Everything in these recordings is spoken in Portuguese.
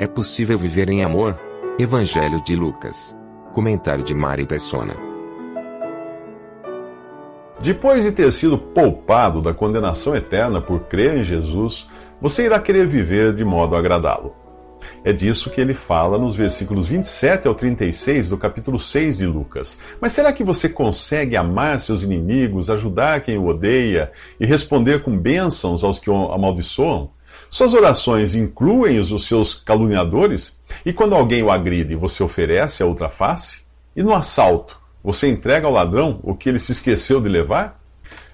É possível viver em amor? Evangelho de Lucas. Comentário de Mari Persona. Depois de ter sido poupado da condenação eterna por crer em Jesus, você irá querer viver de modo a agradá-lo. É disso que ele fala nos versículos 27 ao 36 do capítulo 6 de Lucas. Mas será que você consegue amar seus inimigos, ajudar quem o odeia e responder com bênçãos aos que o amaldiçoam? Suas orações incluem os seus caluniadores? E quando alguém o agride, você oferece a outra face? E no assalto, você entrega ao ladrão o que ele se esqueceu de levar?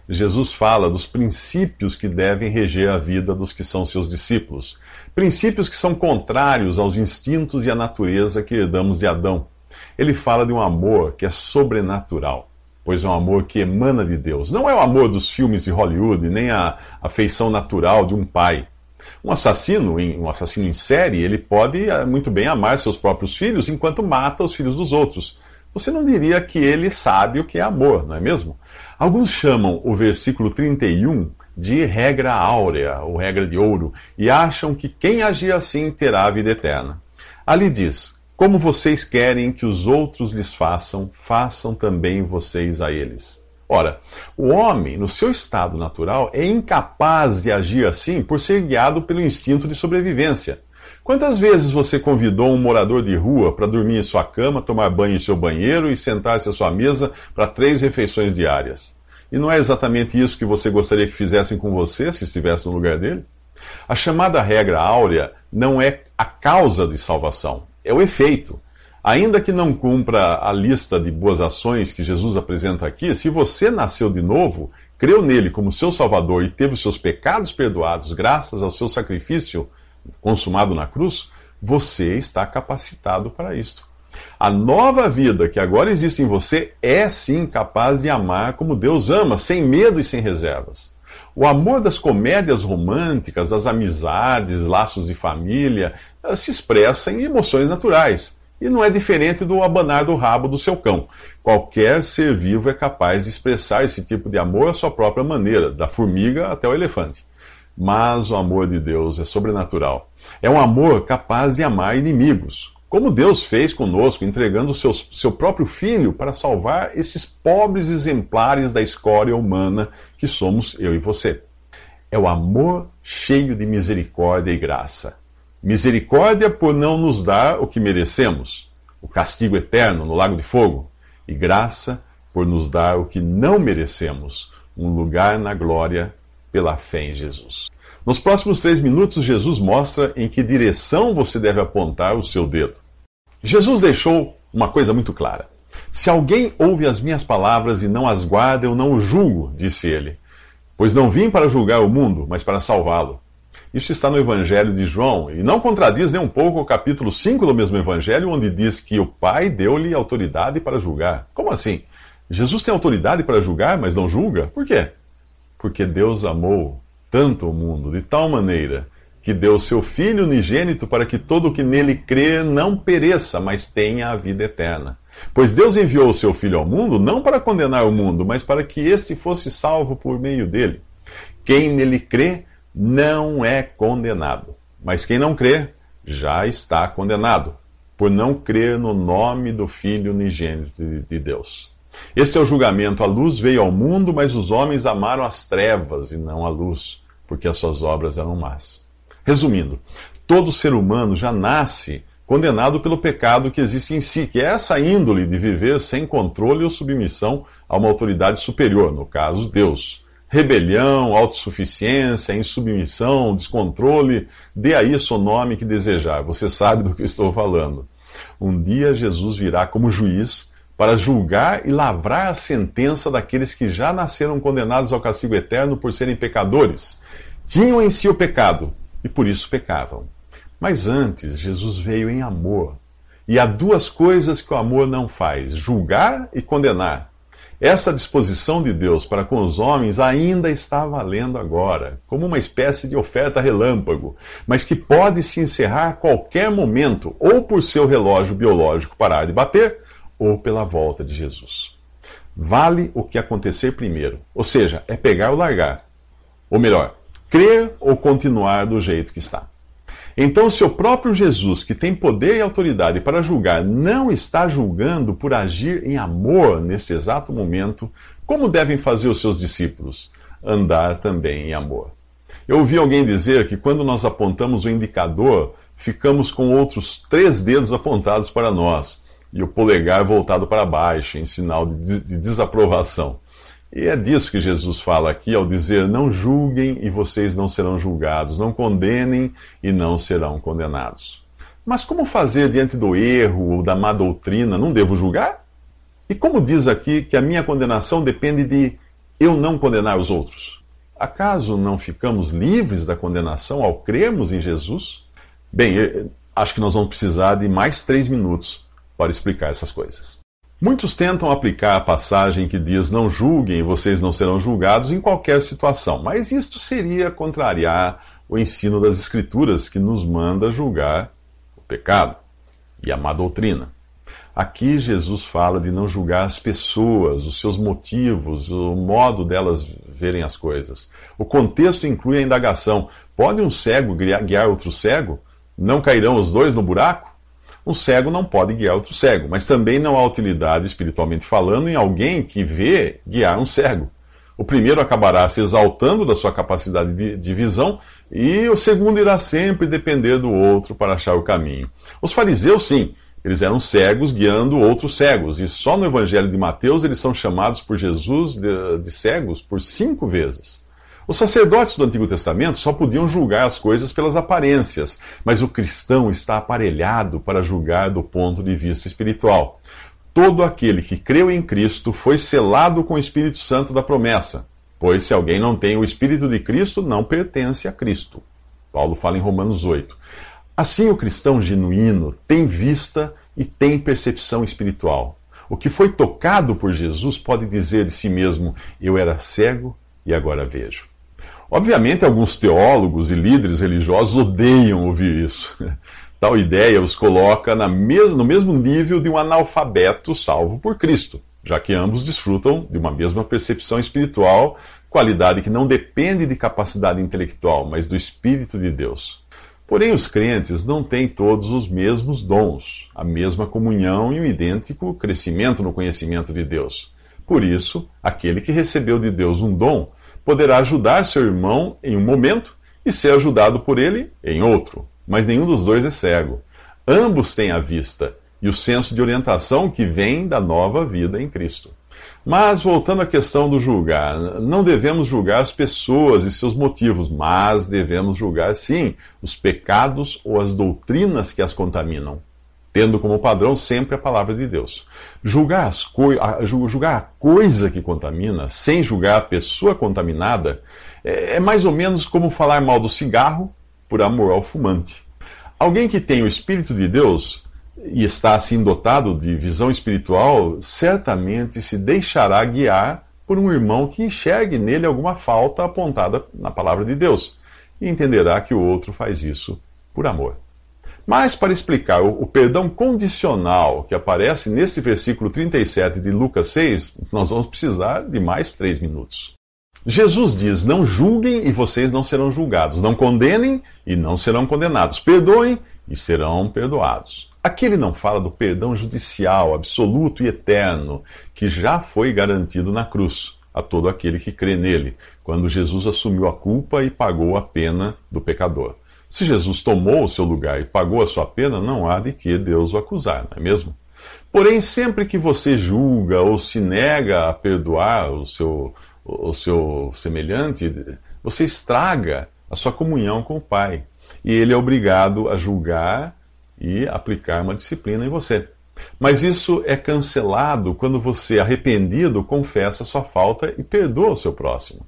Jesus fala dos princípios que devem reger a vida dos que são seus discípulos. Princípios que são contrários aos instintos e à natureza que herdamos de Adão. Ele fala de um amor que é sobrenatural, pois é um amor que emana de Deus. Não é o amor dos filmes de Hollywood, nem a afeição natural de um pai. Um assassino, um assassino em série, ele pode eh, muito bem amar seus próprios filhos enquanto mata os filhos dos outros. Você não diria que ele sabe o que é amor, não é mesmo? Alguns chamam o versículo 31 de regra áurea, ou regra de ouro, e acham que quem agir assim terá a vida eterna. Ali diz: Como vocês querem que os outros lhes façam, façam também vocês a eles. Ora, o homem, no seu estado natural, é incapaz de agir assim por ser guiado pelo instinto de sobrevivência. Quantas vezes você convidou um morador de rua para dormir em sua cama, tomar banho em seu banheiro e sentar-se à sua mesa para três refeições diárias? E não é exatamente isso que você gostaria que fizessem com você se estivesse no lugar dele? A chamada regra áurea não é a causa de salvação, é o efeito. Ainda que não cumpra a lista de boas ações que Jesus apresenta aqui, se você nasceu de novo, creu nele como seu Salvador e teve os seus pecados perdoados graças ao seu sacrifício consumado na cruz, você está capacitado para isto. A nova vida que agora existe em você é sim capaz de amar como Deus ama, sem medo e sem reservas. O amor das comédias românticas, das amizades, laços de família, se expressa em emoções naturais e não é diferente do abanar do rabo do seu cão. Qualquer ser vivo é capaz de expressar esse tipo de amor à sua própria maneira, da formiga até o elefante. Mas o amor de Deus é sobrenatural. É um amor capaz de amar inimigos, como Deus fez conosco, entregando seu, seu próprio filho para salvar esses pobres exemplares da escória humana que somos eu e você. É o amor cheio de misericórdia e graça Misericórdia por não nos dar o que merecemos, o castigo eterno no lago de fogo, e graça por nos dar o que não merecemos, um lugar na glória pela fé em Jesus. Nos próximos três minutos, Jesus mostra em que direção você deve apontar o seu dedo. Jesus deixou uma coisa muito clara. Se alguém ouve as minhas palavras e não as guarda, eu não o julgo, disse ele. Pois não vim para julgar o mundo, mas para salvá-lo. Isso está no Evangelho de João e não contradiz nem um pouco o capítulo 5 do mesmo Evangelho, onde diz que o Pai deu-lhe autoridade para julgar. Como assim? Jesus tem autoridade para julgar, mas não julga? Por quê? Porque Deus amou tanto o mundo, de tal maneira, que deu seu Filho unigênito para que todo o que nele crê não pereça, mas tenha a vida eterna. Pois Deus enviou o seu Filho ao mundo não para condenar o mundo, mas para que este fosse salvo por meio dele. Quem nele crê não é condenado. Mas quem não crê já está condenado, por não crer no nome do Filho unigênito de Deus. Este é o julgamento. A luz veio ao mundo, mas os homens amaram as trevas e não a luz, porque as suas obras eram más. Resumindo, todo ser humano já nasce condenado pelo pecado que existe em si, que é essa índole de viver sem controle ou submissão a uma autoridade superior, no caso, Deus rebelião, autossuficiência, insubmissão, descontrole, dê a isso o nome que desejar. Você sabe do que eu estou falando. Um dia Jesus virá como juiz para julgar e lavrar a sentença daqueles que já nasceram condenados ao castigo eterno por serem pecadores. Tinham em si o pecado e por isso pecavam. Mas antes, Jesus veio em amor. E há duas coisas que o amor não faz: julgar e condenar. Essa disposição de Deus para com os homens ainda está valendo agora, como uma espécie de oferta relâmpago, mas que pode se encerrar a qualquer momento, ou por seu relógio biológico parar de bater, ou pela volta de Jesus. Vale o que acontecer primeiro, ou seja, é pegar ou largar. Ou melhor, crer ou continuar do jeito que está. Então, se o próprio Jesus, que tem poder e autoridade para julgar, não está julgando por agir em amor nesse exato momento, como devem fazer os seus discípulos? Andar também em amor. Eu ouvi alguém dizer que quando nós apontamos o indicador, ficamos com outros três dedos apontados para nós e o polegar voltado para baixo, em sinal de desaprovação. E é disso que Jesus fala aqui ao dizer: Não julguem e vocês não serão julgados, não condenem e não serão condenados. Mas como fazer diante do erro ou da má doutrina? Não devo julgar? E como diz aqui que a minha condenação depende de eu não condenar os outros? Acaso não ficamos livres da condenação ao crermos em Jesus? Bem, acho que nós vamos precisar de mais três minutos para explicar essas coisas. Muitos tentam aplicar a passagem que diz: Não julguem, vocês não serão julgados em qualquer situação, mas isto seria contrariar o ensino das Escrituras que nos manda julgar o pecado e a má doutrina. Aqui Jesus fala de não julgar as pessoas, os seus motivos, o modo delas verem as coisas. O contexto inclui a indagação: pode um cego guiar outro cego? Não cairão os dois no buraco? Um cego não pode guiar outro cego, mas também não há utilidade, espiritualmente falando, em alguém que vê guiar um cego. O primeiro acabará se exaltando da sua capacidade de, de, visão e o segundo irá sempre depender do outro para achar o caminho. Os fariseus, sim, eles eram cegos guiando outros cegos, e só no Evangelho de Mateus eles são chamados por Jesus de, de cegos por cinco vezes. Os sacerdotes do Antigo Testamento só podiam julgar as coisas pelas aparências, mas o cristão está aparelhado para julgar do ponto de vista espiritual. Todo aquele que creu em Cristo foi selado com o Espírito Santo da promessa, pois se alguém não tem o Espírito de Cristo, não pertence a Cristo. Paulo fala em Romanos 8. Assim, o cristão genuíno tem vista e tem percepção espiritual. O que foi tocado por Jesus pode dizer de si mesmo: Eu era cego e agora vejo. Obviamente, alguns teólogos e líderes religiosos odeiam ouvir isso. Tal ideia os coloca no mesmo nível de um analfabeto salvo por Cristo, já que ambos desfrutam de uma mesma percepção espiritual, qualidade que não depende de capacidade intelectual, mas do Espírito de Deus. Porém, os crentes não têm todos os mesmos dons, a mesma comunhão e o idêntico crescimento no conhecimento de Deus. Por isso, aquele que recebeu de Deus um dom poderá ajudar seu irmão em um momento e ser ajudado por ele em outro. Mas nenhum dos dois é cego. Ambos têm a vista e o senso de orientação que vem da nova vida em Cristo. Mas, voltando à questão do julgar, não devemos julgar as pessoas e seus motivos, mas devemos julgar, sim, os pecados ou as doutrinas que as contaminam tendo como padrão sempre a palavra de Deus. Julgar, as a, julgar a coisa que contamina, sem julgar a pessoa contaminada, é, é mais ou menos como falar mal do cigarro por amor ao fumante. Alguém que tem o Espírito de Deus e está assim dotado de visão espiritual, certamente se deixará guiar por um irmão que enxergue nele alguma falta apontada na palavra de Deus e entenderá que o outro faz isso por amor. Mas para explicar o, perdão condicional que aparece nesse versículo 37 de Lucas 6, nós vamos precisar de mais três minutos. Jesus diz: Não julguem e vocês não serão julgados. Não condenem e não serão condenados. Perdoem e serão perdoados. Aqui ele não fala do perdão judicial, absoluto e eterno, que já foi garantido na cruz a todo aquele que crê nele, quando Jesus assumiu a culpa e pagou a pena do pecador. Se Jesus tomou o seu lugar e pagou a sua pena, não há de que Deus o acusar, não é mesmo? Porém, sempre que você julga ou se nega a perdoar o seu, o seu semelhante, você estraga a sua comunhão com o Pai. E ele é obrigado a julgar e aplicar uma disciplina em você. Mas isso é cancelado quando você, arrependido, confessa sua falta e perdoa o seu próximo.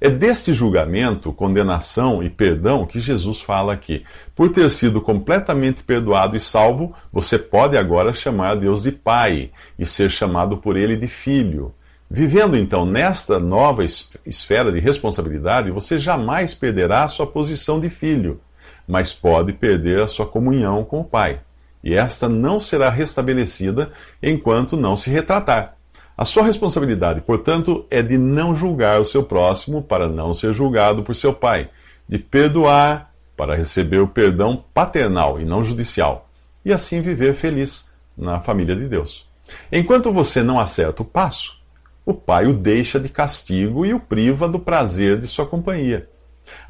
É deste julgamento, condenação e perdão que Jesus fala aqui. Por ter sido completamente perdoado e salvo, você pode agora chamar Deus de Pai e ser chamado por Ele de Filho. Vivendo então nesta nova esfera de responsabilidade, você jamais perderá a sua posição de filho, mas pode perder a sua comunhão com o Pai. E esta não será restabelecida enquanto não se retratar. A sua responsabilidade, portanto, é de não julgar o seu próximo para não ser julgado por seu pai, de perdoar para receber o perdão paternal e não judicial, e assim viver feliz na família de Deus. Enquanto você não acerta o passo, o pai o deixa de castigo e o priva do prazer de sua companhia.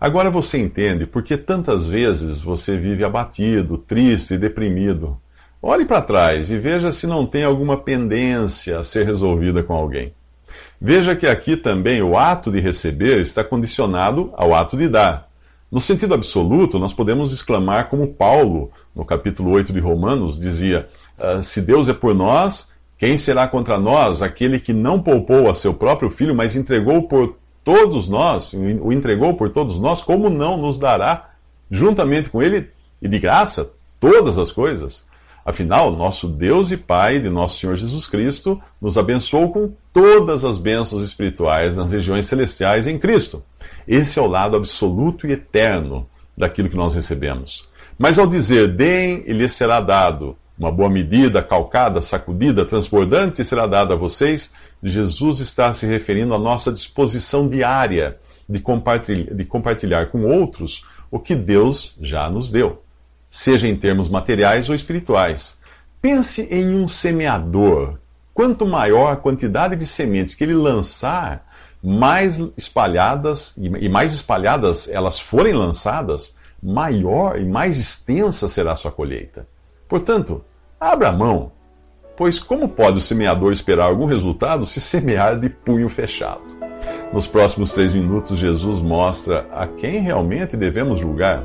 Agora você entende por que tantas vezes você vive abatido, triste e deprimido Olhe para trás e veja se não tem alguma pendência a ser resolvida com alguém. Veja que aqui também o ato de receber está condicionado ao ato de dar. No sentido absoluto, nós podemos exclamar como Paulo, no capítulo 8 de Romanos, dizia: ah, Se Deus é por nós, quem será contra nós? Aquele que não poupou a seu próprio filho, mas entregou por todos nós, o entregou por todos nós, como não nos dará, juntamente com ele e de graça, todas as coisas? Afinal, nosso Deus e Pai de nosso Senhor Jesus Cristo nos abençoou com todas as bênçãos espirituais nas regiões celestiais em Cristo. Esse é o lado absoluto e eterno daquilo que nós recebemos. Mas ao dizer deem e será dado, uma boa medida, calcada, sacudida, transbordante será dada a vocês, Jesus está se referindo à nossa disposição diária de compartilhar, de compartilhar com outros o que Deus já nos deu seja em termos materiais ou espirituais. Pense em um semeador. Quanto maior a quantidade de sementes que ele lançar, mais espalhadas, e mais espalhadas elas forem lançadas, maior e mais extensa será a sua colheita. Portanto, abra mão, pois como pode o semeador esperar algum resultado se semear de punho fechado? Nos próximos três minutos, Jesus mostra a quem realmente devemos julgar.